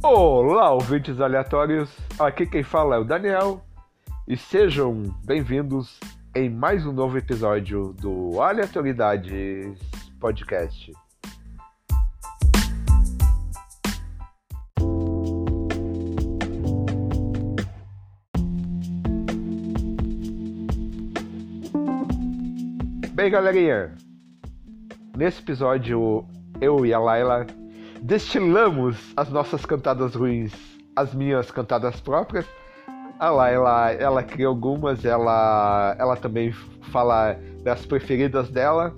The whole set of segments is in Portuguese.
Olá, ouvintes aleatórios. Aqui quem fala é o Daniel. E sejam bem-vindos em mais um novo episódio do Aleatoriedades Podcast. Bem, galerinha, nesse episódio eu e a Laila destilamos as nossas cantadas ruins, as minhas cantadas próprias. A Laila, ela cria algumas, ela, ela também fala das preferidas dela,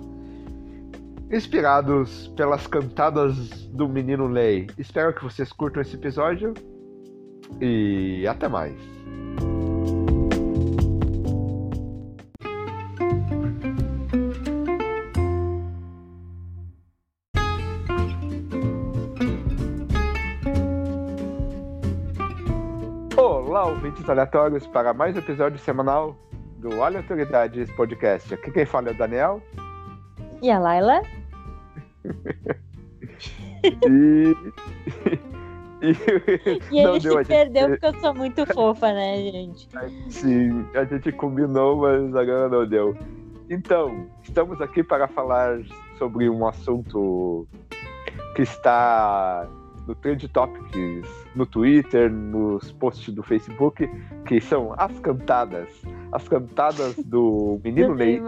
inspirados pelas cantadas do menino Lei. Espero que vocês curtam esse episódio e até mais. Ouvintes aleatórios, para mais um episódio semanal do Aleatoriedades Podcast. Aqui quem fala é o Daniel. E a Laila? E. e... E deu, a se gente- perdeu porque eu sou muito fofa, né, gente? Sim, a gente combinou, mas agora não deu. Então, estamos aqui para falar sobre um assunto que está no Trend Topics, no Twitter, nos posts do Facebook, que são as cantadas. As cantadas do Menino Ney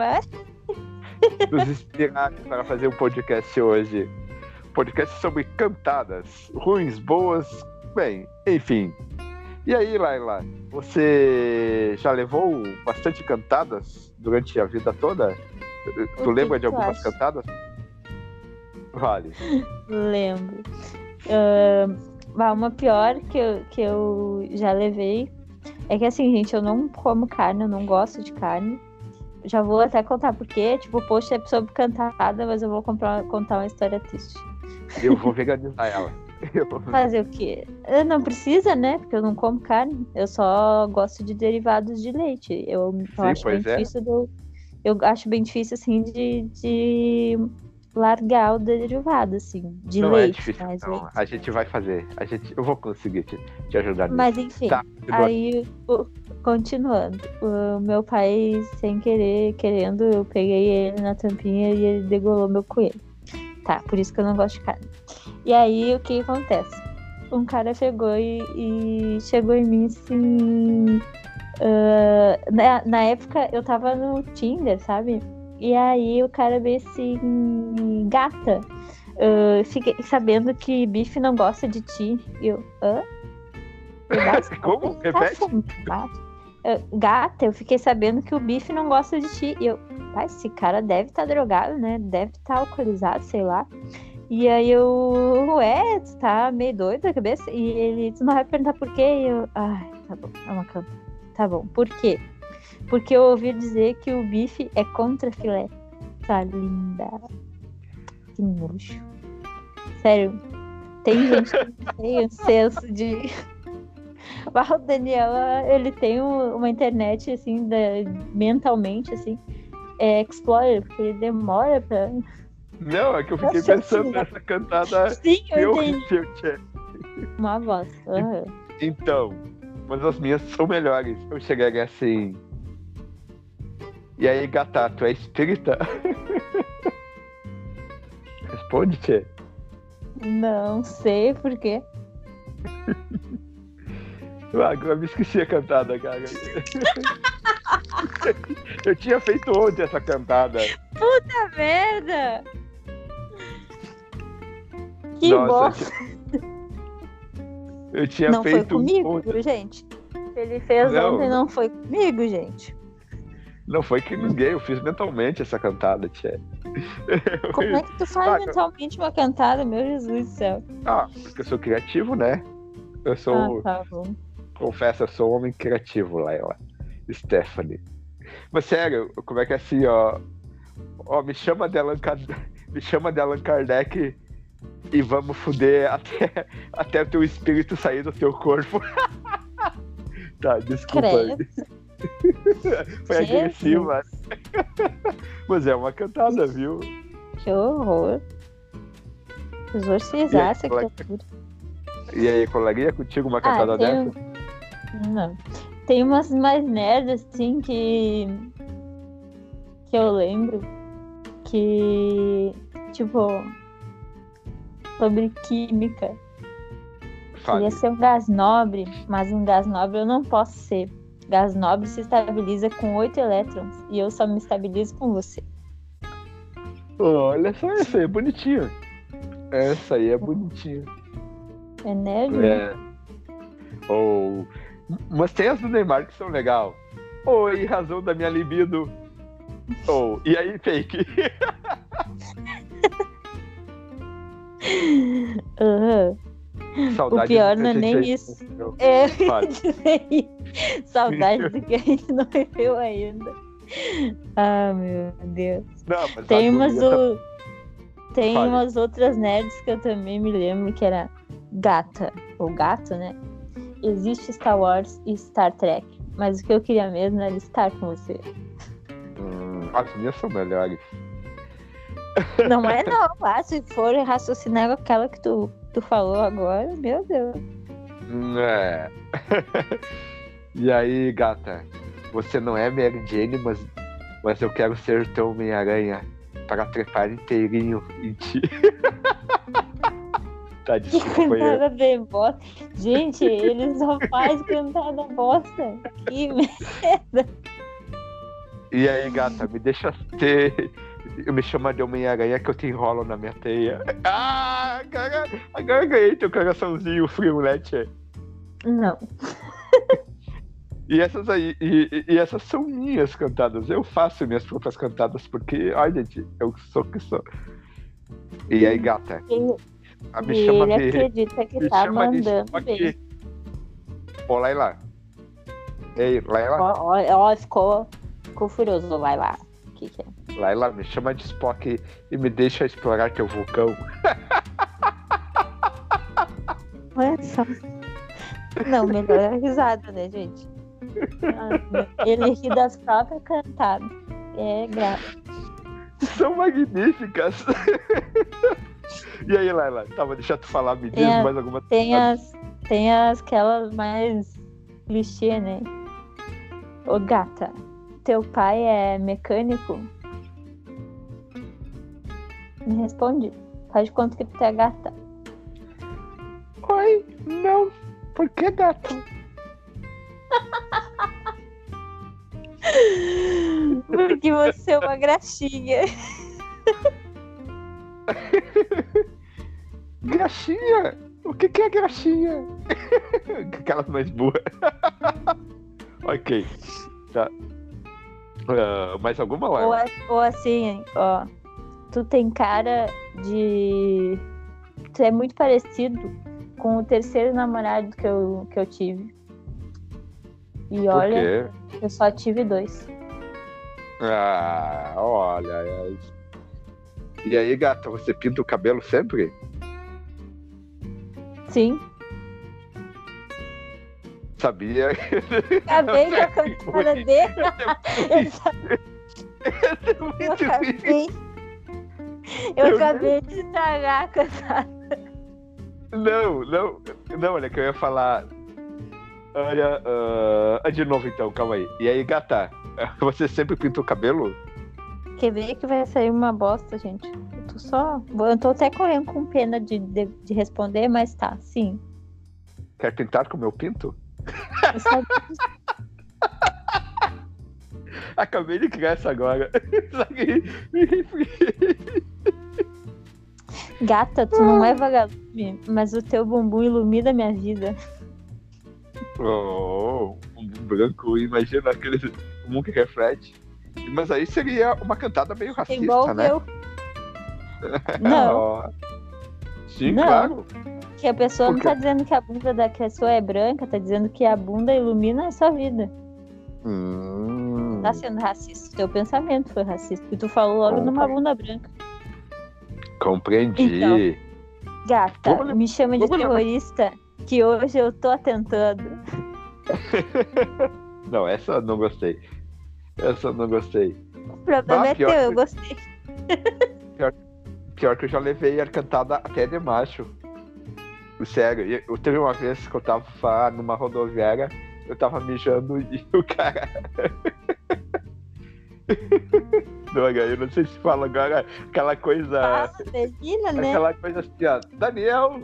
nos inspiraram para fazer um podcast hoje. Podcast sobre cantadas, ruins, boas, bem, enfim. E aí, Laila, você já levou bastante cantadas durante a vida toda? Tu que lembra de algumas acha? cantadas? Vale. Lembro. Bah, uma pior que eu, que eu já levei é que assim, gente, eu não como carne, eu não gosto de carne. Já vou até contar porque, tipo, o post é sobre cantada, mas eu vou comprar, contar uma história triste. Eu vou veganizar ela. Eu vou- Fazer o quê? Eh, Não precisa, né? Porque eu não como carne. Eu só gosto de derivados de leite. Eu, eu Sim, acho bem é. difícil do, Eu acho bem difícil, assim, de, de largar o derivado, assim, de Não é leite. difícil, mas, não. A gente vai fazer. A gente... Eu vou conseguir te, te ajudar nisso. mas enfim, Tá, aí, o- continuando. O meu pai, sem querer, querendo, eu peguei ele na tampinha e ele degolou meu coelho. Tá, por isso que eu não gosto de carne. E aí, o que acontece? Um cara chegou e, e chegou em mim assim. ah, na, na época eu tava no Tinder, sabe? E aí o cara veio assim, gata. ah, fiquei sabendo que bife não gosta de ti. E eu, hã? Eu, "Gata, Como? tá Repete. fumado?" Eu, Gata, eu fiquei sabendo que o bife não gosta de ti. E eu, pai, esse cara deve estar drogado, né? Deve estar alcoolizado, sei lá. E aí eu, ué, tu tá meio doido da cabeça? E ele, tu não vai perguntar por quê? E eu, ai, tá bom, é uma canta. Tá bom, por quê? Porque eu ouvi dizer que o bife é contra filé. Tá linda. Que nojo. Sério, tem gente que tem o senso de. O Daniel, ele tem um- uma internet, assim, da- mentalmente, assim, é Explorer, porque ele demora pra. Não, é que eu fiquei Nossa, pensando sim. nessa cantada. Sim, eu entendi. tinha- Uma voz. aham. Então, mas as minhas são melhores. Eu chegaria assim. E aí, gata, tu é espírita? Responde, Tchê. Não sei por quê. Ah, agora me esqueci a cantada, cara. Eu tinha feito ontem essa cantada. Puta merda! Que Nossa, bosta! Eu tinha Não foi feito comigo, ontem. gente? Ele fez Não. ontem, não foi comigo, gente. Não foi que ninguém, eu fiz mentalmente essa cantada, Tchê. Como é que tu faz Ah, mentalmente uma cantada, meu Jesus do céu? Ah, porque eu sou criativo, né? Eu sou. Ah, tá bom. Confesso, eu sou um homem criativo, Laila. Stephanie. Mas sério, como é que é assim, ó? Ó, me chama de Allan Kardec, me chama de Allan Kardec e vamos fuder até, até o teu espírito sair do teu corpo. tá, desculpa. Credo. Foi Jesus. agressiva. Mas é uma cantada, viu? Que horror. E essa ela- criatura. E aí, colaria contigo uma cantada Ah, tem- dessa? Não. Tem umas mais nerds, assim, que. que eu lembro. Que. Tipo. Sobre química. Fale. Queria ser um gás nobre, mas um gás nobre eu não posso ser. Gás nobre se estabiliza com 8 elétrons e eu só me estabilizo com você. Olha só essa aí, é bonitinha. Essa aí é bonitinha. É nerd? né? É. Ou. Mas tem as do Neymar que são legal. Oi, razão da minha libido. Ou. E aí, fake? Aham. Saudade O pior não é nem isso. É, Fale. saudade do que a gente não viveu ainda. Ah, meu Deus. Não, Tem umas, tá- o- tem Fale. umas outras nerds que eu também me lembro que era gata, ou gato, né? Existe Star Wars e Star Trek, mas o que eu queria mesmo era estar com você. Hum, as minhas são melhores. Não é não, ah, se for raciocinar com aquela que tu, tu falou agora, meu Deus. Hum, É. e aí, gata? Você não é Mary Jane, mas, mas eu quero ser teu Homem-Aranha para trepar inteirinho em ti. tá, Que desculpa, eu. cantada bem bosta. Gente, ele só faz cantada bosta. Que merda. E aí, gata, me deixa ter. Me chama de Homem-Aranha que eu te enrolo na minha teia. Ah, cara, agora eu ganhei teu coraçãozinho frio, né, tchê? Não. E essas aí, e, e- e essas são minhas cantadas. Eu faço minhas próprias cantadas porque, ai, gente, eu sou que sou. E aí, gata, Ele, a me chama ele de. acredita que Me tá chama de mandando Spock. bem. Ô, Laila. Ei, Laila, Ó, ó, ó, ficou, ficou furioso. Vai lá. O que, que é? Laila, me chama de Spock e me deixa explorar teu vulcão. Olha só. Não, melhor é a risada, né, gente? Ah, Ele ri das próprias cantadas. É grave. São magníficas. e aí, Laila, tá, vou deixar tu falar, me diz mais alguma Tem as, tem as aquelas mais clichê, né? Ô gata, teu pai é mecânico? Me responde. Faz de conta que tu é gata. Oi, não. Por que gato? Porque você é uma graxinha. Graxinha? O que, que é graxinha? Aquelas mais boas. ok. Tá. Ah, mais alguma, Ou, Laila? a- ou assim, ó. Tu tem cara de. Tu é muito parecido com o terceiro namorado que eu, que eu tive. E olha, eu só tive dois. Ah, olha. é- E aí, gata, você pinta o cabelo sempre? Sim. Sabia? Acabei com a cantada dele. Eu, acabei. Eu acabei de estragar a cantada. Não, não, não, olha que eu ia falar. Olha, ah, de novo então, calma aí. E aí, gata, você sempre pinta o cabelo? Quer ver que vai sair uma bosta, gente? Eu tô só. Eu tô até correndo com pena de, de, de responder, mas tá, sim. Quer pintar como eu pinto? Eu sabia Acabei de criar essa agora. Só. Gata, tu não é vagalume, mas o teu bumbum ilumina a minha vida. Oh, um branco, imagina aquele mundo que reflete. Mas aí seria uma cantada meio racista, Igual né? eu. Não. Sim, Não. claro. que a pessoa Por não tá dizendo que a bunda da pessoa é branca, tá dizendo que a bunda ilumina a sua vida. Hum, Tá sendo racista. Teu pensamento foi racista. E tu falou logo numa bunda branca. compreendi. Então. Gata, Vamos- me chama de vamos levar- terrorista, que hoje eu tô atentando. Não, essa eu não gostei. Essa eu não gostei. O problema Ah, é pior teu, que- eu gostei. Pior que eu já levei a cantada até de macho. Sério, eu teve uma vez que eu tava numa rodoviária, eu tava mijando e o cara. Não, eu não sei se fala agora aquela coisa. Fala, termina, né? Aquela coisa assim, ó. Daniel,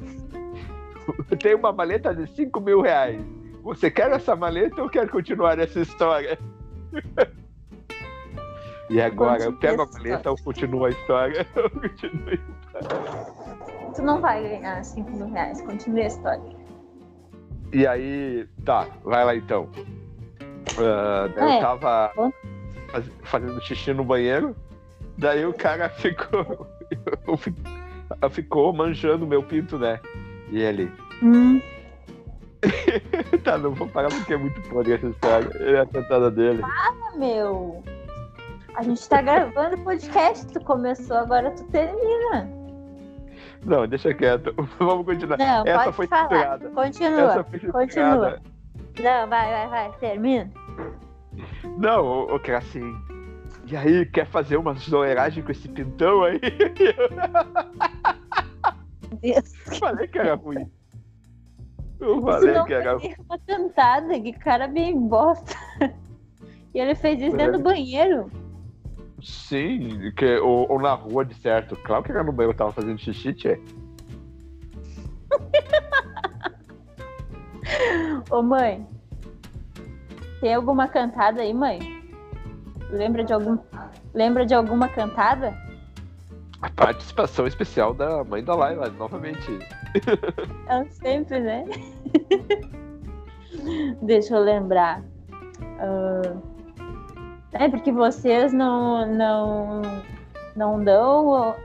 eu tenho uma maleta de 5 mil reais. Você quer essa maleta ou quer continuar essa história? E agora, eu pego a maleta ou continuo a história? Eu continuo a história. Tu não vai ganhar 5 mil reais. Continue a história. E aí, tá, vai lá então. Uh, daí É. eu tava faz- fazendo xixi no banheiro, daí o cara ficou. ficou manjando meu pinto, né? E ele, Hum. tá, não vou parar porque é muito podre essa história. É a cantada dele. Ah, meu. A gente tá gravando podcast. Tu começou, agora tu termina. Não, deixa quieto. Vamos continuar. Não, Essa foi falar. censurada. Continua. Foi continua. Não, vai, vai, vai. Termina. Não, o, o cara assim. E aí, quer fazer uma zoeiragem com esse pintão aí? Deus. Eu falei que era ruim. Eu falei não que era foi uma cantada, que cara bem bosta. E ele fez isso dentro do banheiro. Sim, que, ou, ou na rua de certo. Claro que era no banheiro, eu tava fazendo xixi, tchê. Ô mãe, tem alguma cantada aí, mãe? Lembra de algum. Lembra de alguma cantada? A participação especial da mãe da Laila, novamente. É sempre, né? Deixa eu lembrar. Ah, é porque vocês não, não, não dão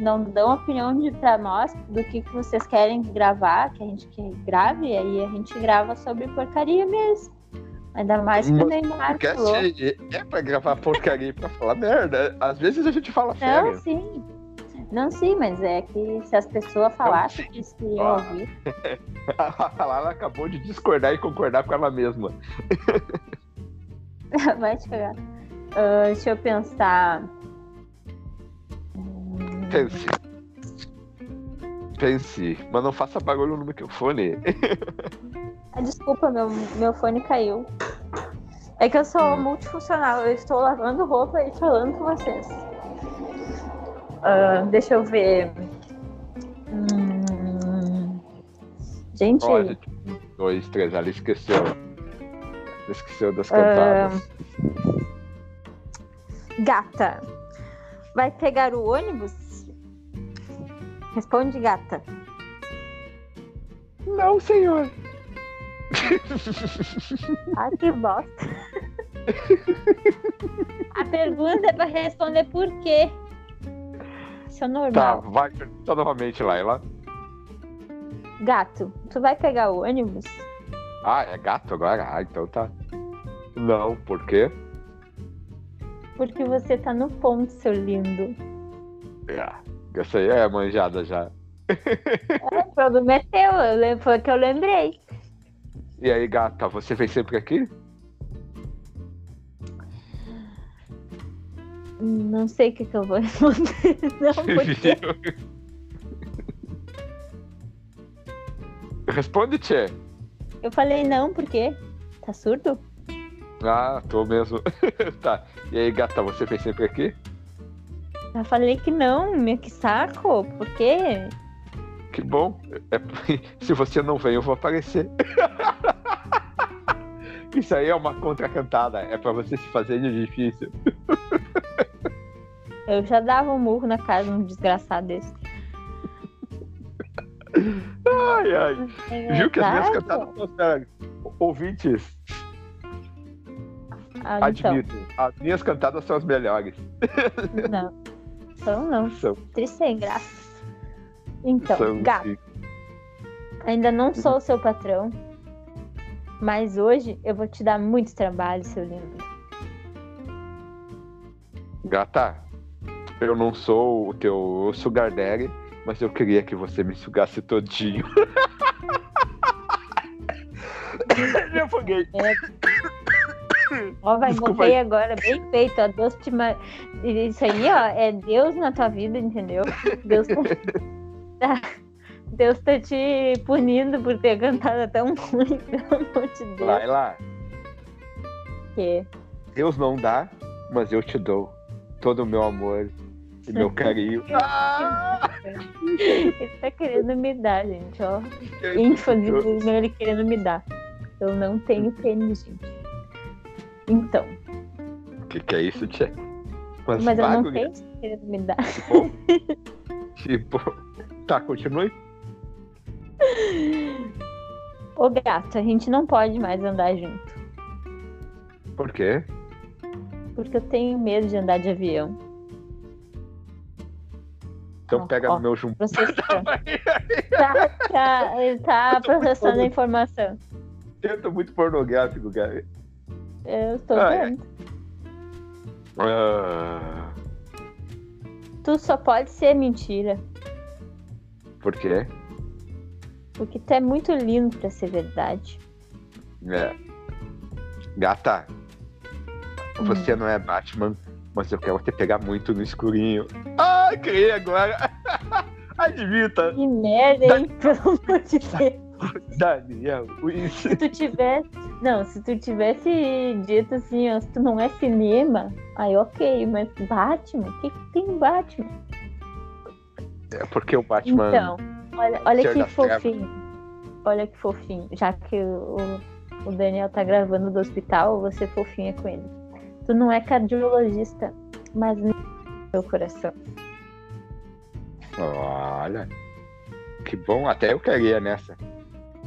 não dão opinião para nós do que, que vocês querem gravar, que a gente que grave, aí a gente grava sobre porcaria mesmo. Ainda mais que o Neymar falou. assim, é pra gravar porcaria e pra falar merda. Às vezes a gente fala Não, sério. sim. Não, sim, mas é que se as pessoas falassem que eles queriam Ah. ouvir. A Laila acabou de discordar e concordar com ela mesma. Vai te pegar. Ah, deixa eu pensar. Pense. Pense, mas não faça barulho no microfone. ah, Desculpa, meu, meu fone caiu. É que eu sou multifuncional. Eu estou lavando roupa e falando com vocês. Ah, deixa eu ver. Hum, Gente, um, dois, três, ela esqueceu. Esqueceu das cantadas. gata. Vai pegar o ônibus? Responde, gata. Não, senhor. Ah, que bosta. A pergunta é pra responder por quê. Isso é Tá, normal. vai perguntar novamente, Laila. Gato, tu vai pegar o ônibus? Ah, é gato agora? Ah, então tá. Não, por quê? Porque você tá no ponto, seu lindo. Ah, essa aí é manjada já. É, o problema é teu, foi o que eu lembrei. E aí, gata, você vem sempre aqui? Não sei o que, que eu vou responder. Não, porque Responde, Tchê. eu falei não, porque tá surdo? Ah, tô mesmo. tá. E aí, gata, você vem sempre aqui? Eu falei que não, meu que saco. Por quê? Que bom. É- se você não vem, eu vou aparecer. Isso aí é uma contracantada. É pra você se fazer de difícil. Eu já dava um murro na cara de um desgraçado desse. Ai, ai. É Viu que as minhas cantadas são sérias. Ouvintes, Ah, então, admito. As minhas cantadas são as melhores. não. Então não. São. Triste sem graça. Então, são gato, ainda não sou o seu patrão. Mas hoje eu vou te dar muito trabalho, seu lindo. Gata, eu não sou o teu sugar daddy, mas eu queria que você me sugasse todinho. me afoguei. Ó, vai Desculpa morrer aí. agora, bem feito. A Deus te. Isso aí, ó, é Deus na tua vida, entendeu? Deus Deus tá te punindo por ter cantado tão ruim, pelo amor de Deus. Vai lá. Que? Deus não dá, mas eu te dou todo o meu amor e meu carinho. Ah! Ele tá querendo me dar, gente, ó. ênfase nele querendo me dar. Eu não tenho pênis, gente. Então. O que, que é isso, Tia? Mas, Mas eu não tenho querendo me dar. Tipo, tipo, tá, continue. Ô gato, a gente não pode mais andar junto. Por quê? Porque eu tenho medo de andar de avião. Então ó, pega ó, no meu jumbo. tá, tá, ele tá processando a informação. Eu tô muito pornográfico, cara. Eu tô ah, vendo. É. Ah. Tu só pode ser mentira. Por quê? Porque tu é muito lindo pra ser verdade. É. Gata, você hum. não é Batman, mas eu quero te pegar muito no escurinho. Ah, criei agora. Admita. Que merda, hein? Pelo amor de Deus. Daniel, isso. Se tu tivesse. Não, se tu tivesse dito assim, ó, se tu não é cinema, aí ok, mas Batman? O que, que tem Batman? É porque o Batman. Então, olha, olha que fofinho. Olha que fofinho. Já que o, o Daniel tá gravando do hospital, você fofinha com ele. Tu não é cardiologista, mas meu coração. Olha. Que bom, até eu queria nessa.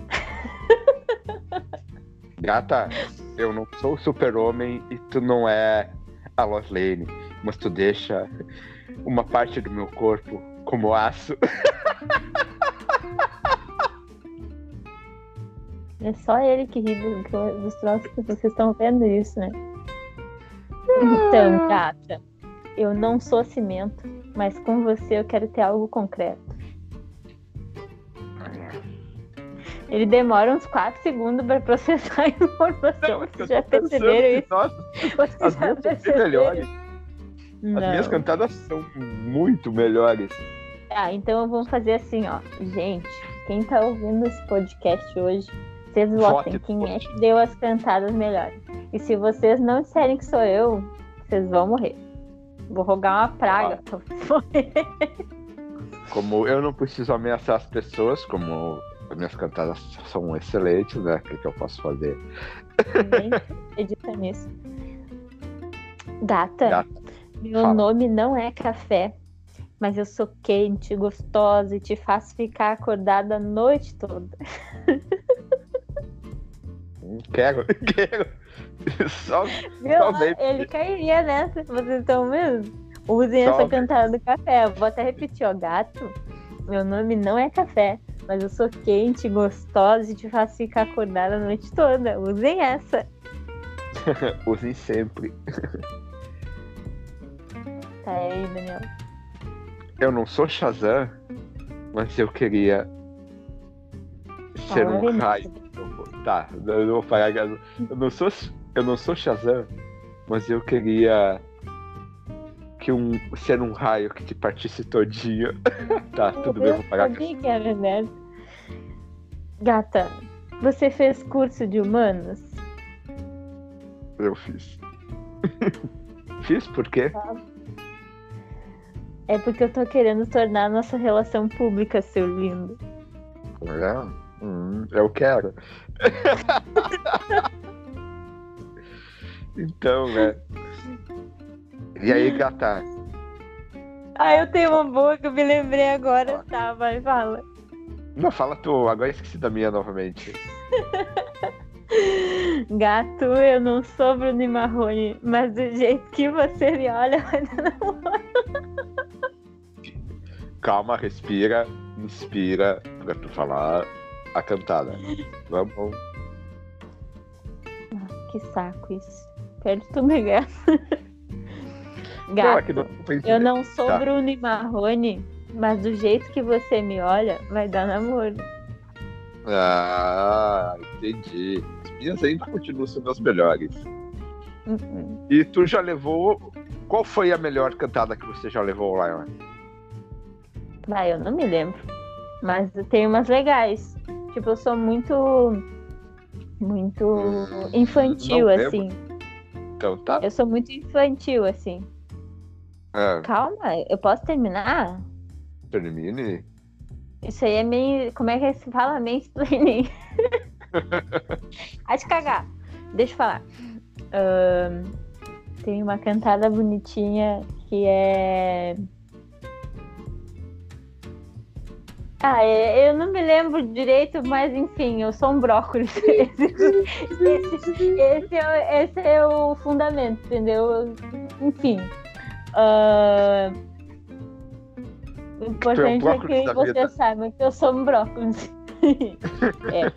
Gata, eu não sou o super-homem e tu não é a Lois Lane, mas tu deixa uma parte do meu corpo como aço. É só ele que ri dos troços que vocês estão vendo isso, né? Então, gata, eu não sou cimento, mas com você eu quero ter algo concreto. Ele demora uns 4 segundos para processar a informação. Não, Vocês já perceberam isso? Nossa, as minhas são melhores. Não. As minhas cantadas são muito melhores. Ah, então vamos fazer assim, ó. Gente, quem tá ouvindo esse podcast hoje, vocês votem quem é que deu as cantadas melhores. E se vocês não disserem que sou eu, vocês vão morrer. Vou rogar uma praga ah. pra vocês. Como eu não preciso ameaçar as pessoas, como as minhas cantadas são excelentes, né? O que, que eu posso fazer? Edita nisso. Gata, Gata. Meu Fala. nome não é café, mas eu sou quente, gostosa e te faço ficar acordada a noite toda. Quero, quero. Só, Viu? só Ele cairia nessa, vocês estão vendo? Usem só essa cantada do café. Eu vou até repetir, ó, gato. Meu nome não é café, mas eu sou quente, gostosa e te faço ficar acordada a noite toda. Usem essa. Usem sempre. Tá aí, Daniel. Eu não sou Shazam, mas eu queria ser um raio. Tá, eu não vou falar. Eu não sou, eu não sou Shazam, mas eu queria que um ser um raio que te partisse todinho. tá, tudo bem, vou pagar. que era, né? Gata, você fez curso de humanos? Eu fiz. fiz por quê? É porque eu tô querendo tornar nossa relação pública, seu lindo. É? Hum, eu quero. então, né? E aí, gata? Ah, eu tenho uma boa que eu me lembrei agora. Tá, vai, fala. Não, fala tu. Agora esqueci da minha novamente. Gato, eu não sou Bruno Marrone, mas do jeito que você me olha, vai dar Calma, respira, inspira pra tu falar a cantada. Vamos. Ah, que saco isso. Quero tu me ganhar. Gato, não, eu não sou tá. Bruno e Marrone, mas do jeito que você me olha, vai dar namoro. Ah, entendi. As minhas ainda continuam sendo as melhores. Uhum. E tu já levou. Qual foi a melhor cantada que você já levou lá? Vai, eu não me lembro. Mas tem umas legais. Tipo, eu sou muito. Muito Hum, infantil, assim. Então tá. Eu sou muito infantil, assim. É, Calma, eu posso terminar? termine. Isso aí é meio. Como é que se fala? Mansplaining. Vai te cagar. Deixa eu falar. Tem uma cantada bonitinha que é. Ah, é- eu não me lembro direito, mas enfim, eu sou um brócolis. Esse, esse- é, o- esse é o fundamento, entendeu? Enfim. ahn, o importante é brócolis que da vocês vida. saibam que eu sou um brócolis. É.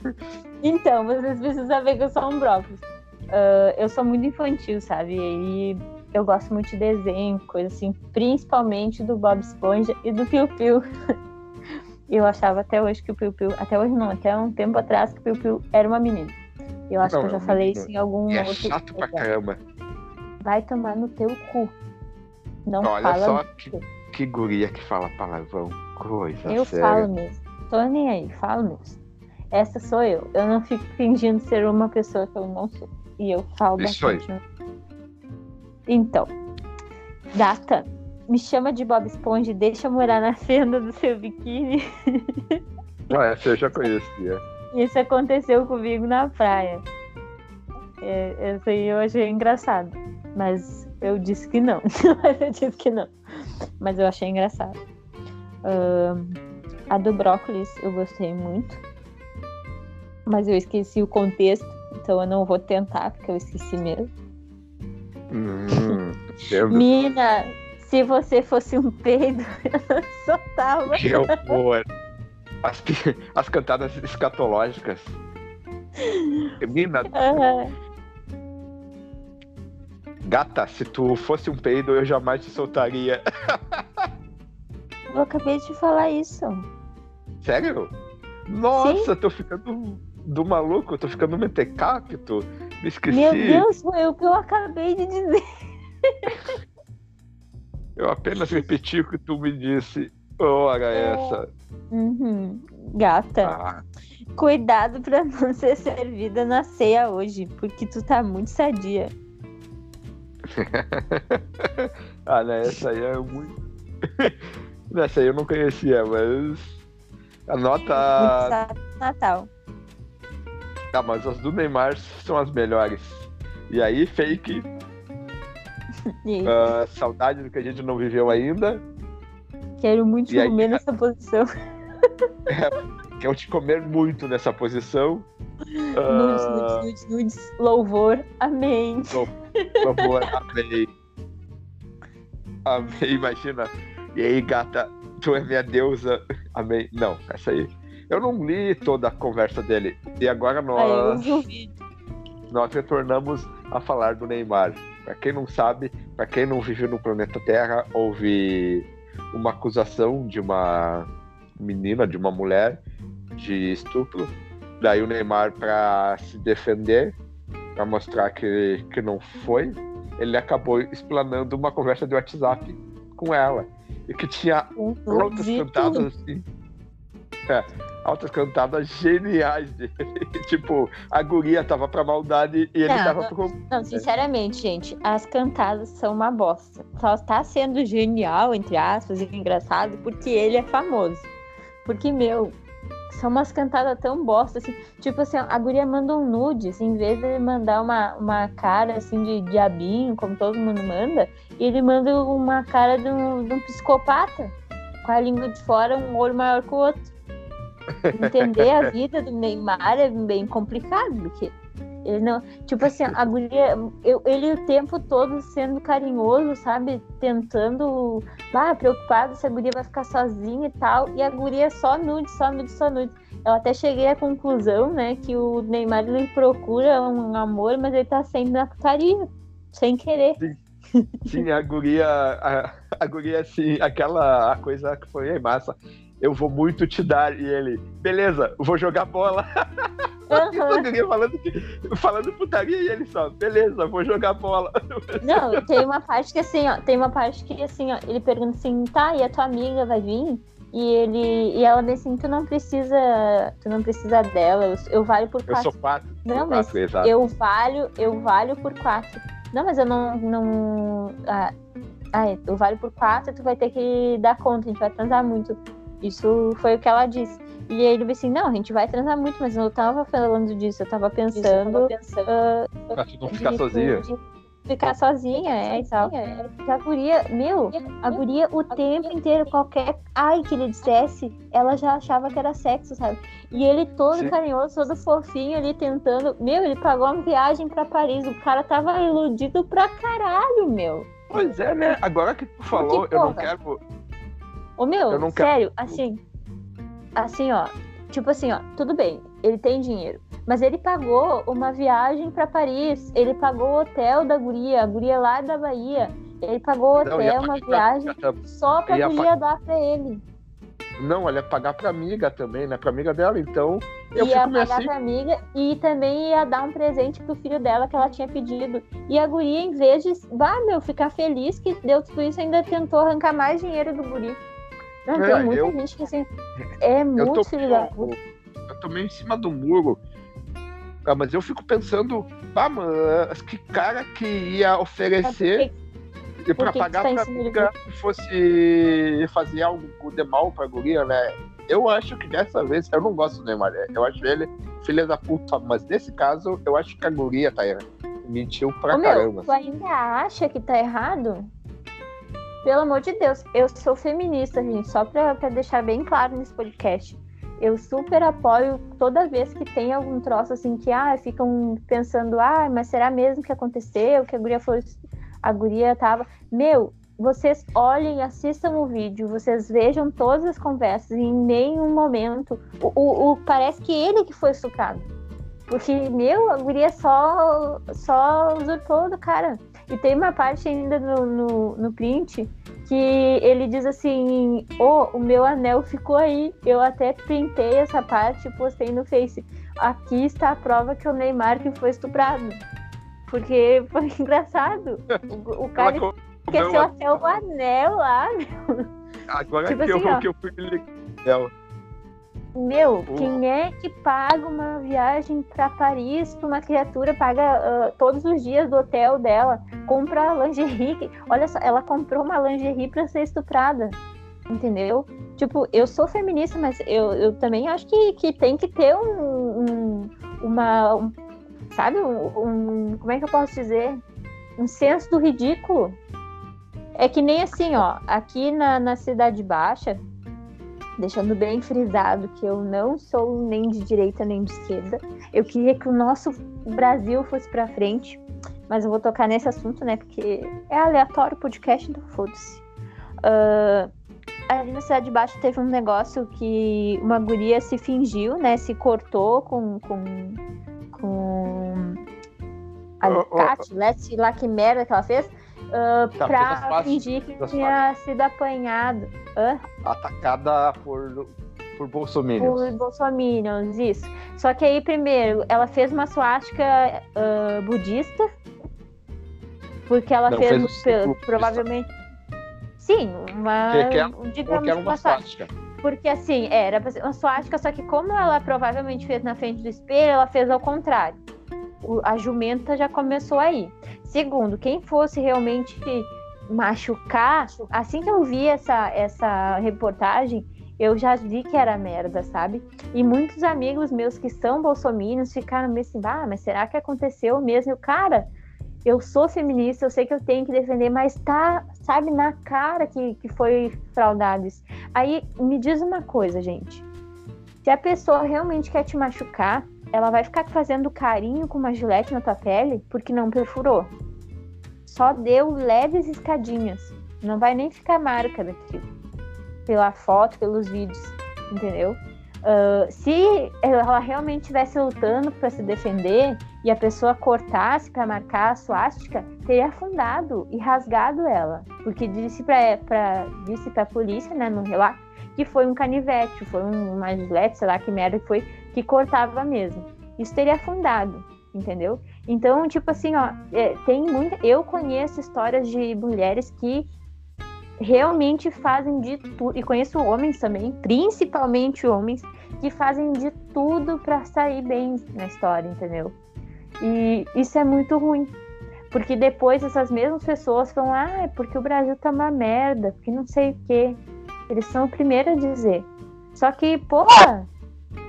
Então, vocês precisam saber que eu sou um brócolis. Ah, eu sou muito infantil, sabe? E eu gosto muito de desenho, coisa assim, principalmente do Bob Esponja e do Piu Piu. Eu achava até hoje que o Piu Piu, até hoje não, até um tempo atrás que o Piu Piu era uma menina. Eu acho Não, que eu já é falei isso em algum E é outro. chato pra caramba. Vai tomar no teu cu. Não Olha fala. só que, que guria que fala palavrão. Coisa Eu séria. falo mesmo. Tô nem aí, falo mesmo. Essa sou eu. Eu não fico fingindo ser uma pessoa que eu não sou. E eu falo Isso aí. bastante. Então, gata, me chama de Bob Esponja e deixa eu morar na fenda do seu biquíni. Ah, essa eu já conhecia. Isso aconteceu comigo na praia. É, essa aí eu achei engraçado. Mas eu disse que não. Mas eu disse que não. Mas eu achei engraçado. Ahn, a do brócolis eu gostei muito. Mas eu esqueci o contexto. Então eu não vou tentar, porque eu esqueci mesmo. Hum. Mina, se você fosse um peido, eu soltava. Que horror. As, as cantadas escatológicas. Menina, Ah, gata, se tu fosse um peido, eu jamais te soltaria. eu acabei de falar isso. Sério? Nossa, tô ficando do maluco, tô ficando mentecapto. Me esqueci. Meu Deus, foi o que eu acabei de dizer. Eu apenas repeti o que tu me disse. Ora É. essa. Uhum. Gata, Ah, cuidado pra não ser servida na ceia hoje, porque tu tá muito sadia. ah, né? Essa aí é muito. Essa aí eu não conhecia, mas. A Muito nota. sadia no Natal. Ah, mas as do Neymar são as melhores. E aí, fake, Ah, saudade do que a gente não viveu ainda. quero muito e aí, comer nessa posição. Quero te comer muito nessa posição. Nudes, Ah, nudes, nudes, nudes. Louvor. Amém. Por favor, amei. Amei, imagina. E aí, gata, tu é minha deusa. Amei. Não, essa aí. Eu não li toda a conversa dele. E agora Aí eu nós, vi vídeo. nós retornamos a falar do Neymar. Pra quem não sabe, pra quem não vive no planeta Terra, houve uma acusação de uma menina, de uma mulher, de estupro. Daí o Neymar, pra se defender, pra mostrar que, que não foi, ele acabou explanando uma conversa de WhatsApp com ela. E que tinha Um tudo. assim. É, altas cantadas geniais dele. tipo, a guria tava pra maldade e ele Não, tava não. pro. Não, sinceramente, gente, as cantadas são uma bosta. Só tá sendo genial, entre aspas, e engraçado, porque ele é famoso. Porque, meu, são umas cantadas tão bosta, assim. Tipo assim, a guria manda um nude, assim, em vez de ele mandar uma, uma cara, assim, de diabinho, como todo mundo manda, ele manda uma cara de um, de um psicopata. Com a língua de fora, um olho maior que o outro. Entender a vida do Neymar é bem complicado, porque ele não. Tipo assim, a guria. eu- ele o tempo todo sendo carinhoso, sabe? Tentando. Ah, preocupado se a guria vai ficar sozinha e tal. E a guria só nude, só nude, só nude. Eu até cheguei à conclusão, né, que o Neymar ele procura um amor, mas ele tá sempre na putaria. Sem querer. Sim, a guria. A, a guria, assim, aquela a coisa que foi "Ei, massa. Eu vou muito te dar. E ele, beleza, vou jogar bola. Guria falando, que, falando putaria e ele só, beleza, vou jogar bola. Não, tem uma parte que assim, ó, tem uma parte que assim, ó, ele pergunta assim, tá, e a tua amiga vai vir? E ele e ela me assim, tu não precisa, tu não precisa dela, eu, eu valho por quatro. Eu sou quatro. Não, mas quatro, eu valho, eu valho por quatro. Não, mas eu não, não, ah, ah, eu valho por quatro, tu vai ter que dar conta, a gente vai transar muito. Isso foi o que ela disse. E ele disse assim, não, a gente vai transar muito, mas eu não tava falando disso, eu tava pensando, eu tava pensando uh, pra tu não ficar sozinha. De, ficar sozinha, é, e tal. A guria, meu, a guria o tempo inteiro, qualquer ai que ele dissesse, ela já achava que era sexo, sabe? E ele todo Sim. carinhoso, todo fofinho ali tentando. Meu, ele pagou uma viagem pra Paris, o cara tava iludido pra caralho, meu. Pois é, né? Agora que tu falou, eu não quero. Ô meu, quero- sério, assim. Assim, ó. Tipo assim, ó, tudo bem, ele tem dinheiro. Mas ele pagou uma viagem pra Paris. Ele pagou o hotel da guria, a guria lá da Bahia. Ele pagou o hotel, uma viagem pra- só pra ia guria dar pra ele. Não, ela ia pagar pra amiga também, né? Pra amiga dela, então. Eu ia pagar assim. pra amiga e também ia dar um presente pro filho dela que ela tinha pedido. E a guria, em vez de, bah, meu, ficar feliz que deu tudo isso, ainda tentou arrancar mais dinheiro do guri. Não, É, tem muita eu- gente que assim. É muito tô, filho da puta. eu tô meio em cima do muro. Ah, mas eu fico pensando, ah, mano, que cara que ia oferecer e pra que pagar tá pra amiga que fosse fazer algo de mal pra guria, né? Eu acho que dessa vez, eu não gosto do Neymar, né? eu acho ele filha da puta, mas nesse caso, eu acho que a guria tá errada. Mentiu pra Ô, meu, caramba. tu ainda acha que tá errado? Pelo amor de Deus, eu sou feminista, gente, só pra deixar bem claro nesse podcast. Eu super apoio toda vez que tem algum troço assim que ah, ficam pensando, ah, mas será mesmo que aconteceu? Que a guria foi. A guria tava. Meu, vocês olhem, assistam o vídeo, vocês vejam todas as conversas em nenhum momento. O, o, o- parece que ele que foi estuprado. Porque, meu, a guria só, só usurpou do cara. E tem uma parte ainda no, no, no print que ele diz assim: Ô, o meu anel ficou aí. Eu até printei essa parte e postei no Face. Aqui está a prova que o Neymar que foi estuprado. Porque foi engraçado. O, o cara Ela esqueceu até o anel lá. Agora Tipo que, assim, eu, ó. que eu fui dela. Meu, quem é que paga uma viagem pra Paris pra uma criatura, paga ah, todos os dias do hotel dela, compra lingerie. Olha só, ela comprou uma lingerie pra ser estuprada. Entendeu? Tipo, eu sou feminista, mas eu, eu também acho que, que tem que ter um. um- uma. um- sabe? Um, um- Como é que eu posso dizer? Um senso do ridículo. É que nem assim, ó. Aqui na, na Cidade Baixa, deixando bem frisado que eu não sou nem de direita nem de esquerda. Eu queria que o nosso Brasil fosse pra frente, mas eu vou tocar nesse assunto, né? Porque é aleatório o podcast, então foda-se. Ah, ali na Cidade de Baixo teve um negócio que uma guria se fingiu, né? Se cortou com. com, com alicate, lá, sei lá que merda que ela fez, ah, Tá, pra fingir que tinha sido apanhado. Hã? Atacada por, por bolsominions. Por bolsominions, isso. Só que aí, primeiro, ela fez uma suástica ah, budista, porque ela Não, fez, fez um provavelmente... Sim, uma... Que- que é- digamos uma uma suástica. Porque assim, era uma suástica, só que como ela provavelmente fez na frente do espelho, ela fez ao contrário. O- a jumenta já começou aí. Segundo, quem fosse realmente machucar, assim que eu vi essa, essa reportagem, eu já vi que era merda, sabe? E muitos amigos meus que são bolsominions ficaram meio assim, ah, mas será que aconteceu mesmo? Eu, cara, eu sou feminista, eu sei que eu tenho que defender, mas tá, sabe, na cara que, que foi fraudado isso. Aí me diz uma coisa, gente. Se a pessoa realmente quer te machucar, ela vai ficar fazendo carinho com uma gilete na tua pele porque não perfurou. Só deu leves escadinhas. Não vai nem ficar marca daquilo. Pela foto, pelos vídeos. Entendeu? Ah, se ela realmente estivesse lutando para se defender e a pessoa cortasse para marcar a suástica, teria afundado e rasgado ela. Porque disse para disse a polícia, né, no relato, que foi um canivete, foi um, gilete, sei lá que merda que foi, que cortava mesmo. Isso teria afundado, entendeu? Então, tipo assim, ó, é, tem muita. Eu conheço histórias de mulheres que realmente fazem de tudo. E conheço homens também, principalmente homens, que fazem de tudo para sair bem na história, entendeu? E isso é muito ruim. Porque depois essas mesmas pessoas falam, ah, é porque o Brasil tá uma merda, porque não sei o quê. Eles são o primeiro a dizer. Só que, porra,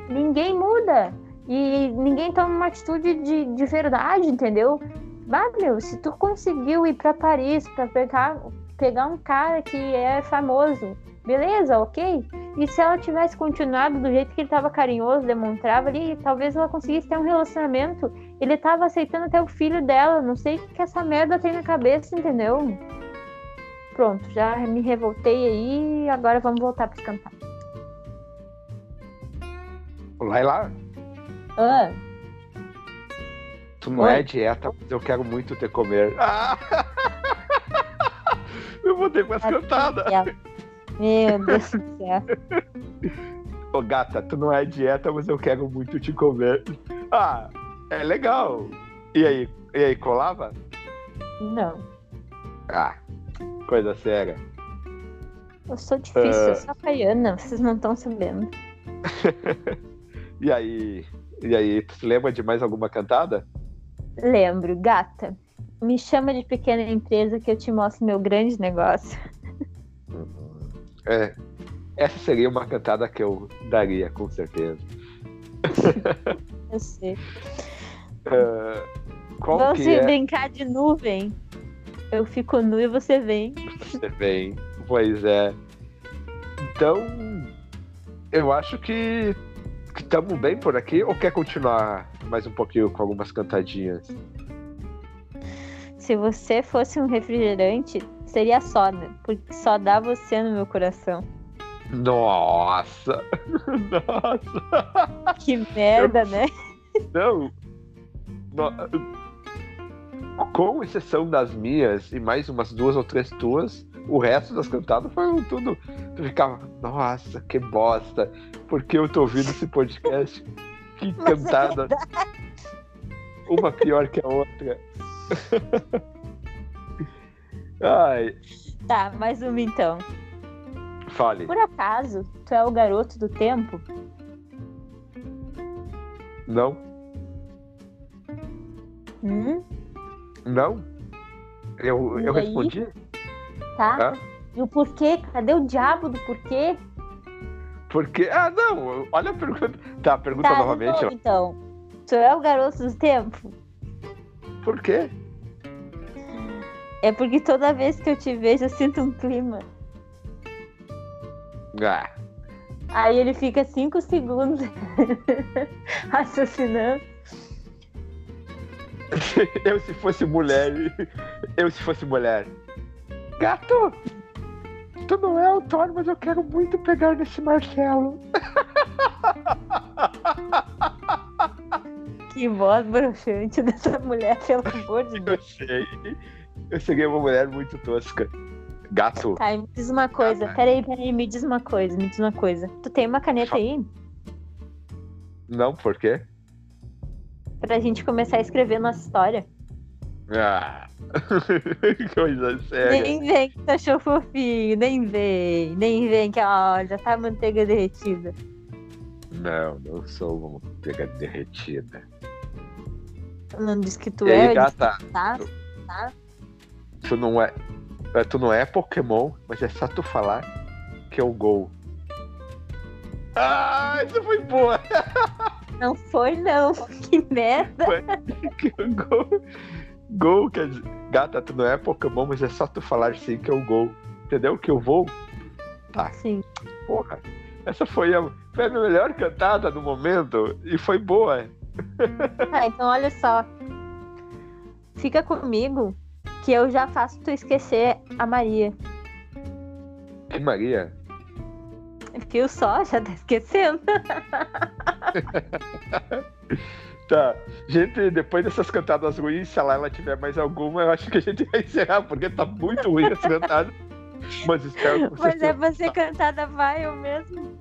ninguém muda. E ninguém toma uma atitude de, de verdade, entendeu? Bah, meu, se tu conseguiu ir para Paris para pegar, pegar um cara que é famoso, beleza, ok? E se ela tivesse continuado do jeito que ele estava carinhoso, demonstrava ali, talvez ela conseguisse ter um relacionamento. Ele estava aceitando até o filho dela. Não sei o que essa merda tem na cabeça, entendeu? Pronto, já me revoltei aí. Agora vamos voltar para cantar. Laila? Ah. Tu não Oi? é dieta, mas eu quero muito te comer. Ah! Eu vou ter mais cantada. Meu Deus do céu. Ô gata, tu não é dieta, mas eu quero muito te comer. Ah, é legal. E aí, e aí, colava? Não. Ah, coisa séria. Eu sou difícil, uh... eu sou a vocês não estão sabendo. e aí, e aí, tu lembra de mais alguma cantada? Lembro, gata. Me chama de pequena empresa que eu te mostro meu grande negócio. É. Essa seria uma cantada que eu daria, com certeza. eu sei. Uh, Vamos se é? brincar de nuvem. Eu fico nu e você vem. Você vem, pois é. Então, eu acho que estamos bem por aqui ou quer continuar mais um pouquinho com algumas cantadinhas? Se você fosse um refrigerante, seria soda, porque só dá você no meu coração. Nossa! Nossa! Que merda, eu... né? Não. No... Com exceção das minhas e mais umas duas ou três tuas, o resto das cantadas foram tudo. Tu ficava, nossa, que bosta. Por que eu tô ouvindo esse podcast? Que é cantada. É Uma pior que a outra. Ai. Tá, mais uma então. Fale. Por acaso, tu é o garoto do tempo? Não. Hum? Não. Eu, eu respondi? Tá. E o porquê? Cadê o diabo do porquê? Porque. Ah, não. Olha a pergunta. Tá, pergunta tá, novamente. Novo, então. Tu é o garoto do tempo? Por quê? É porque toda vez que eu te vejo, eu sinto um clima. Ah. Aí ele fica cinco segundos raciocinando. eu se fosse mulher. Eu se fosse mulher. Gato! Tu não é o Thor, mas eu quero muito pegar nesse Marcelo. Que voz broxante dessa mulher, pelo amor de Deus. Eu sei. Eu cheguei uma mulher muito tosca. Gato. Tá, me diz uma coisa. Ah, peraí, peraí, me diz uma coisa, me diz uma coisa. Tu tem uma caneta aí? Não, por quê? Pra gente começar a escrever nossa história. Ah, coisa séria. Nem vem que tu achou fofinho, nem vem, nem vem que ó, já tá manteiga derretida. Não, não sou uma manteiga derretida. Não diz que tu e é, aí, gata, tá, tá? Tu não é, é. Tu não é Pokémon, mas é só tu falar que é o Gol. Ah, isso foi boa! Não foi não, que merda! Que o Gol. Gol, quer dizer, gata, tu não é Pokémon, mas é só tu falar sim que é o Gol. Entendeu? Que eu vou. Tá. Sim. Porra, essa foi a, foi a melhor cantada do momento e foi boa. Ah, então olha só. Fica comigo que eu já faço tu esquecer a Maria. Que Maria? Viu só? Já tá esquecendo. tá. Gente, depois dessas cantadas ruins, se ela tiver mais alguma, eu acho que a gente vai encerrar, porque tá muito ruim essa cantada. Mas espero que Mas é pra ser cantada vai eu mesmo.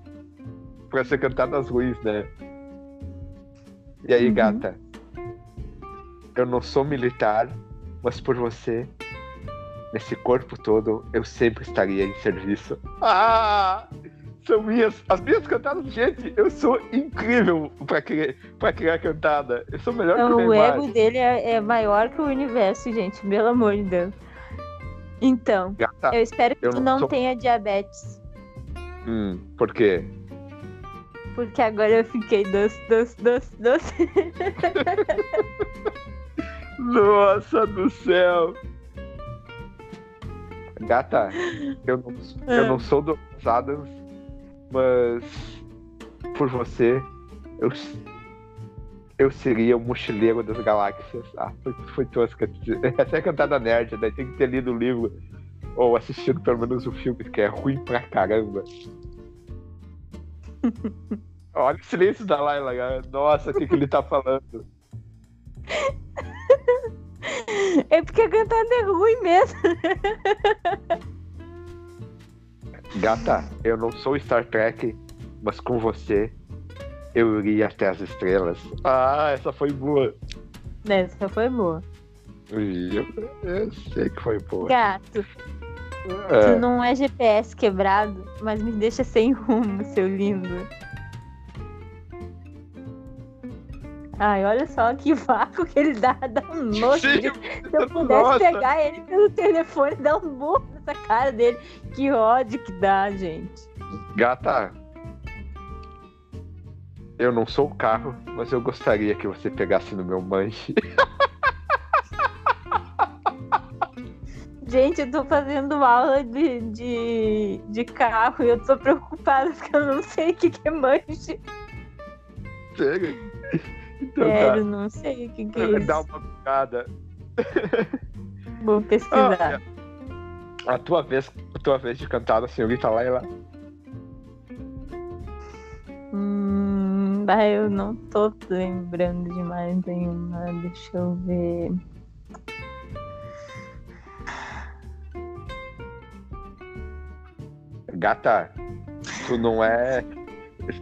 Pra ser cantadas ruins, né? E aí, uhum. gata? Eu não sou militar, mas por você nesse corpo todo, eu sempre estaria em serviço. Ah! São minhas, as minhas cantadas, gente, eu sou incrível pra criar, pra criar cantada. Eu sou melhor Não, que o o Neymar. ego dele é, é maior que o universo, gente. Pelo amor de Deus. Então, Gata, eu espero que eu tu não não sou- tenha diabetes. hum, por quê? Porque agora eu fiquei doce, doce, doce, doce. Nossa do céu! Gata, eu não, eu Ah. não sou do Adams, mas por você, eu, eu seria o mochileiro das galáxias. Ah, foi, foi tosca. Essa é cantada nerd, né? Tem que ter lido o livro ou assistido pelo menos o filme, que é ruim pra caramba. Olha o silêncio da Laila, cara. Nossa, o que, que ele tá falando? É porque a cantada é ruim mesmo. Gata, eu não sou Star Trek, mas com você eu iria até as estrelas. Ah, essa foi boa. Essa foi boa. Eu, eu sei que foi boa. Gato, É, tu não é GPS quebrado, mas me deixa sem rumo, seu lindo. Ai, olha só que vácuo que ele dá, dá um nojo. Se eu pudesse nossa. pegar ele pelo telefone e dar um burro nessa cara dele, que ódio que dá, gente. Gata, eu não sou o carro, mas eu gostaria que você pegasse no meu manche. Gente, eu tô fazendo aula de, de, de carro e eu tô preocupada porque eu não sei o que, que é manche. Sério? Então Sério, não sei o que, que é tá. isso. Dá uma bugada. Vou pesquisar. A tua vez, a tua vez de cantar a senhorita Laila. Hum, bah, eu não tô lembrando de mais nenhuma. Deixa eu ver. Gata, tu não é.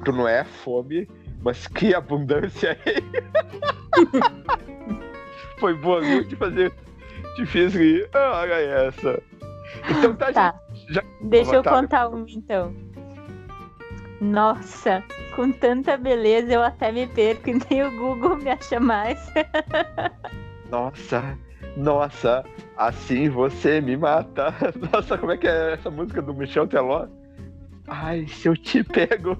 Tu não é fome, mas que abundância aí. Foi boa, viu? Te fazer. Te fiz rir. Ah, olha essa. Então tá, Tá. gente. Já... Deixa eu Tá. contar uma então. Nossa, com tanta beleza eu até me perco e nem o Google me acha mais. Nossa, nossa, assim você me mata. Nossa, como é que é essa música do Michel Teló? Ai, se eu te pego.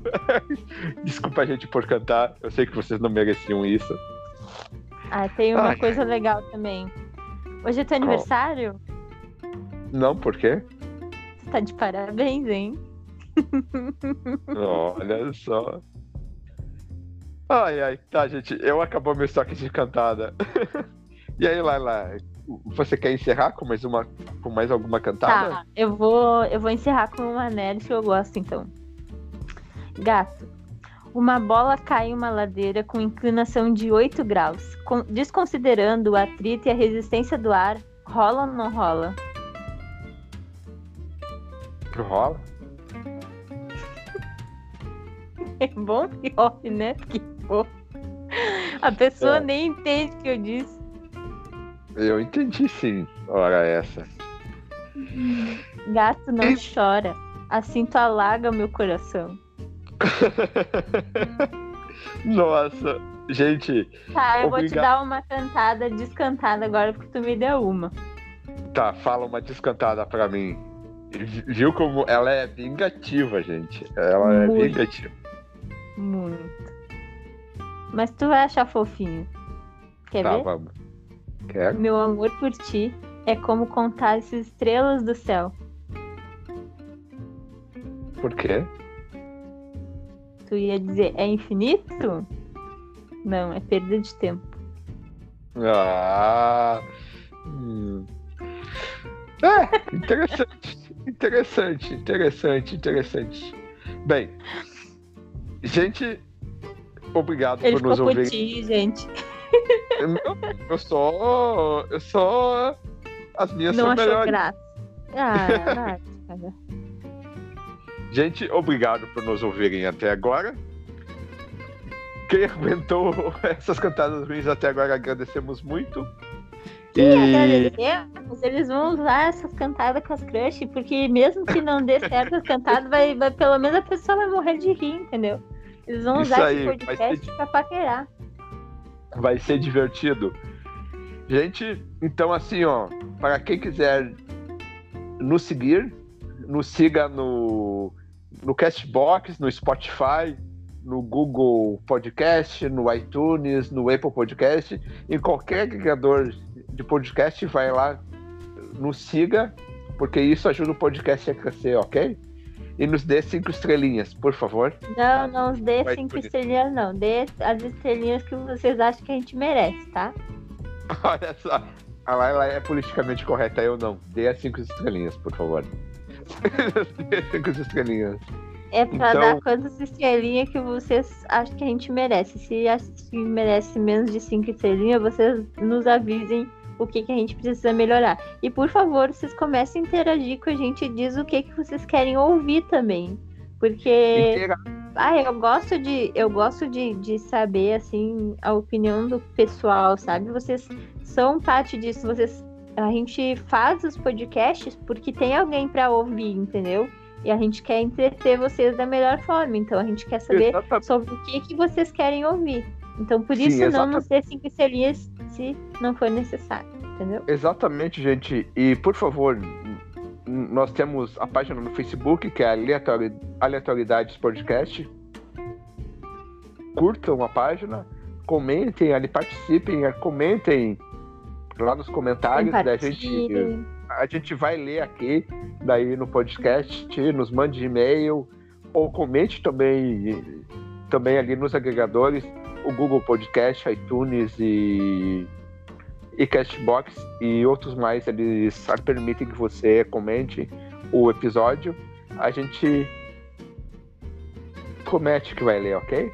Desculpa, gente, por cantar. Eu sei que vocês não mereciam isso. Ah, tem uma Ai. coisa legal também. Hoje é teu aniversário? Não, por quê? Tu tá de parabéns, hein? Olha só. Ai, ai, tá, gente. Eu acabou meu estoque de cantada. e aí, Laila, você quer encerrar com mais uma, com mais alguma cantada? Tá, eu vou, eu vou encerrar com uma nerd que eu gosto, então. Gato. Uma bola cai em uma ladeira com inclinação de 8 graus. Com- desconsiderando o atrito e a resistência do ar, rola ou não rola? Rola? É bom que role, né? Porque, pô, a pessoa É. nem entende o que eu disse. Eu entendi sim. Ora essa. Gato não E- chora. Assim tu alaga meu coração. Nossa, gente, Tá, eu vou te dar uma cantada descantada agora porque tu me deu uma. tá, fala uma descantada pra mim. Viu como ela é vingativa, gente? Ela é Muito. vingativa. Muito. Mas tu vai achar fofinho. Quer Tá, ver? vamos. Meu amor por ti é como contar as estrelas do céu. Por quê? Tu ia dizer, é infinito? Não, é perda de tempo. Ah. hum. É, interessante. Interessante, interessante, interessante. Bem, gente, obrigado Ele por nos ouvir. putinho, gente. Eu, eu só. Eu só. As minhas Não são melhores. graça. Ah, cara. Gente, obrigado por nos ouvirem até agora. Quem aguentou essas cantadas ruins até agora, agradecemos muito. Que e... agradecemos, eles vão usar essas cantadas com as crush, porque mesmo que não dê certo as cantadas, vai, vai, pelo menos a pessoa vai morrer de rir, entendeu? Eles vão usar aí, esse podcast ser... pra paquerar. Vai ser divertido. Gente, então assim, ó, para quem quiser nos seguir, nos siga no, no Castbox, no Spotify, no Google Podcast, no iTunes, no Apple Podcast, em qualquer agregador de podcast, vai lá, nos siga, porque isso ajuda o podcast a crescer, ok? E nos dê cinco estrelinhas, por favor. Não, não nos dê vai cinco estrelinhas, não. Dê as estrelinhas que vocês acham que a gente merece, tá? Olha só. A Laila é politicamente correta, eu não. Dê as cinco estrelinhas, por favor. dê cinco estrelinhas. É pra então... dar quantas estrelinhas que vocês acham que a gente merece. Se a gente merece menos de cinco estrelinhas, vocês nos avisem o que, que a gente precisa melhorar. E por favor, vocês comecem a interagir com a gente e diz o que, que vocês querem ouvir também. Porque. Ah, eu gosto de. Eu gosto de, de saber, assim, a opinião do pessoal, sabe? Vocês são parte disso. Vocês. A gente faz os podcasts porque tem alguém para ouvir, entendeu? E a gente quer entreter vocês da melhor forma. Então a gente quer saber exatamente. sobre o que, que vocês querem ouvir. Então por isso Sim, não nos dê cinco estrelinhas se não for necessário. Entendeu? Exatamente, gente. E por favor, nós temos a página no Facebook, que é Aleatori... Aleatoriedades Podcast. Curtam a página, comentem ali, participem, comentem lá nos comentários. Né? gente a gente vai ler aqui, daí no podcast, nos mande e-mail ou comente também, também ali nos agregadores, o Google Podcast, iTunes e, e Castbox e outros mais, eles permitem que você comente o episódio. A gente comete que vai ler, ok?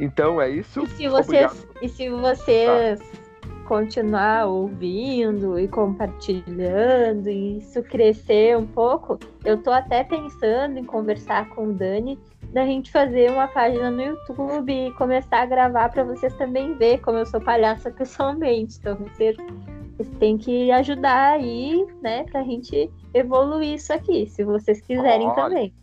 Então é isso. E se vocês, e se vocês tá continuar ouvindo e compartilhando e isso crescer um pouco, eu tô até pensando em conversar com o Dani da gente fazer uma página no YouTube e começar a gravar para vocês também ver como eu sou palhaça pessoalmente. Então vocês, vocês têm que ajudar aí, né, pra gente evoluir isso aqui, se vocês quiserem Olha, também.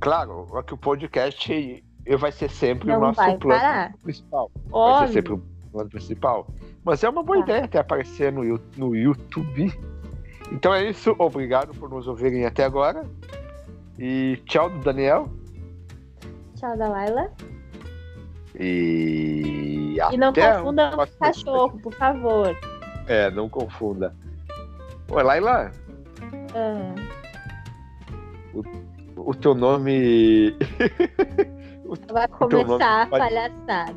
Claro, é que o podcast vai ser sempre Não o nosso plano parar. principal. Óbvio. Vai ser sempre plano principal. Mas é uma boa tá. ideia até aparecer no, no YouTube. Então é isso. Obrigado por nos ouvirem até agora. E tchau do Daniel. Tchau da Laila. E, e não confunda o cachorro, por favor. É, não confunda. Oi, Laila. Ah. O, o teu nome. o, Vai começar a palhaçada.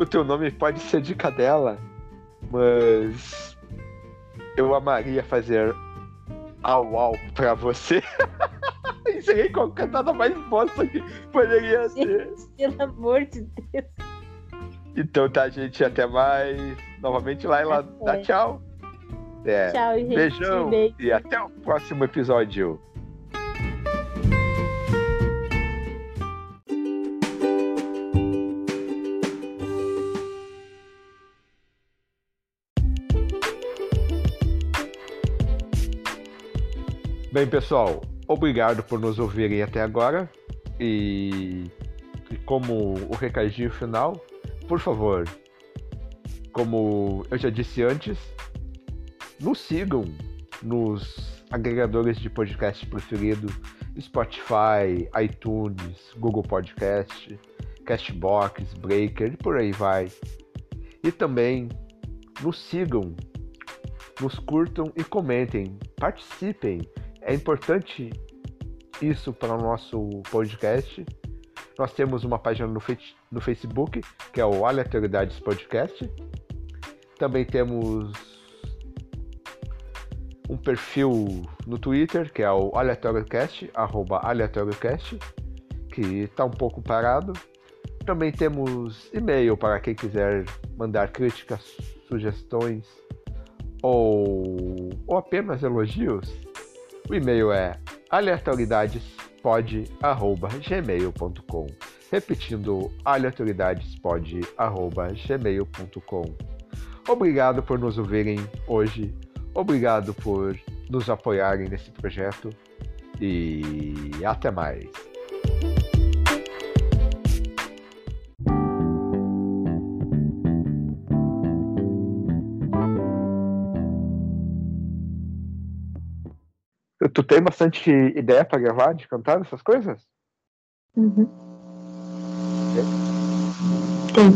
O teu nome pode ser de cadela. Mas eu amaria fazer au au pra você. Encerrei com a cantada mais bosta que poderia ser. Pelo amor de Deus. Então tá, gente. Até mais. Novamente lá e lá. Dá tchau. É. Tchau, gente. Beijão. Beijo. E até o próximo episódio. Bem, pessoal, obrigado por nos ouvirem até agora. E, e como o recadinho final, por favor, como eu já disse antes, nos sigam nos agregadores de podcast preferido, Spotify, iTunes, Google Podcast, Castbox, Breaker e por aí vai. E também nos sigam, nos curtam e comentem, participem é importante isso para o nosso podcast. Nós temos uma página no, no Facebook, que é o Aleatoriedades Podcast. Também temos um perfil no Twitter, que é o AleatórioCast, arroba AleatórioCast, que está um pouco parado. Também temos e-mail para quem quiser mandar críticas, sugestões ou, ou apenas elogios o e-mail é aleatoriedadespod@gmail.com. Repetindo, aleatoriedadespod@gmail.com. Obrigado por nos ouvirem hoje. Obrigado por nos apoiarem nesse projeto. E até mais. Tu tem bastante ideia para gravar, de cantar essas coisas? Uhum. Tem.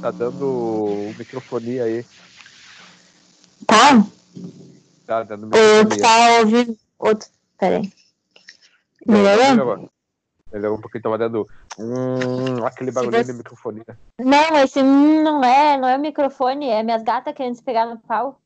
Tá dando microfonia aí. Tá? Tá dando Ou tá ouvindo outro. Pera aí. Melhorou? Melhorou. Melhorou um pouquinho, tava dando hum, aquele barulhinho você... de microfonia. Não, esse hum, não é, não é o microfone, é minhas gatas querendo se pegar no pau.